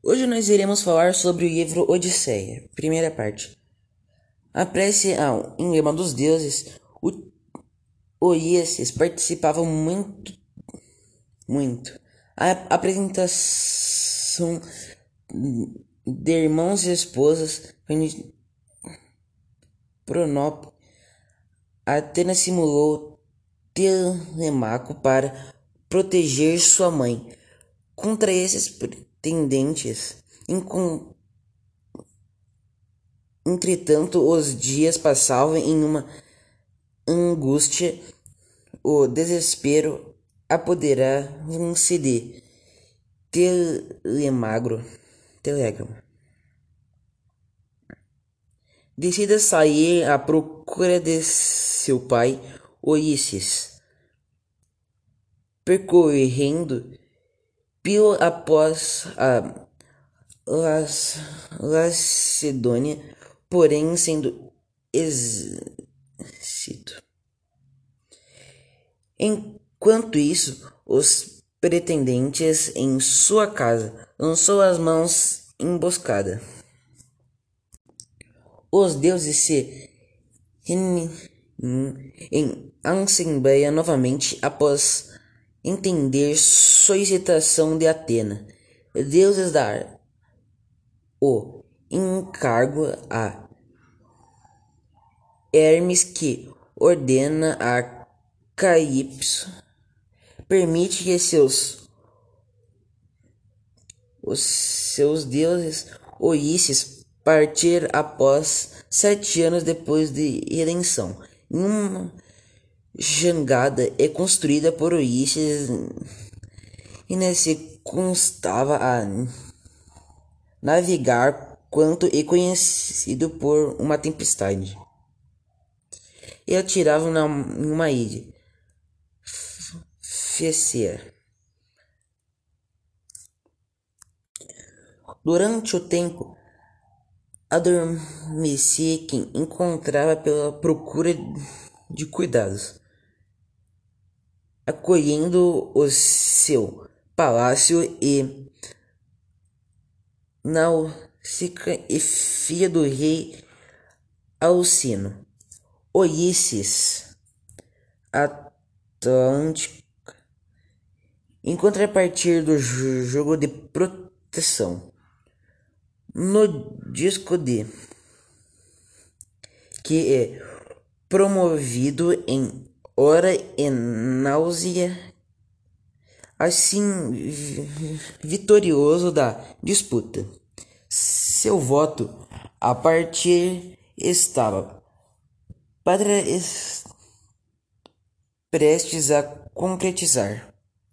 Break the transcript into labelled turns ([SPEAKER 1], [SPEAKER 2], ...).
[SPEAKER 1] Hoje nós iremos falar sobre o livro Odisseia, primeira parte. A prece ao emblema dos deuses, o Oíaces participava muito, muito. A apresentação de irmãos e esposas Pronop Atena simulou Telemaco para proteger sua mãe contra esses pretendentes. Entretanto, os dias passavam em uma angústia, o desespero apoderavam-se de Telemagro. Telegram. Decida sair à procura de seu pai, Ulisses, percorrendo pelo após a Lacedônia, porém sendo êxito. Enquanto isso, os pretendentes em sua casa lançou as mãos emboscada. Os deuses se em assembleia novamente após entender solicitação de Atena. Deuses dar o encargo a Hermes que ordena a Calypso permite que seus os seus deuses Ulisses partir após sete anos depois de redenção. Uma jangada é construída por Ulisses e nesse constava a navegar quanto é conhecido por uma tempestade. E atiravam na uma ilha. Fecer. Durante o tempo adormecia quem encontrava pela procura de cuidados, acolhendo o seu palácio e Náusica e filha do rei Alcino, Ulisses, Atlântico, em contrapartida do jogo de proteção. No disco D, que é promovido em hora e náusea, assim vitorioso da disputa. Seu voto a partir estava para prestes a concretizar.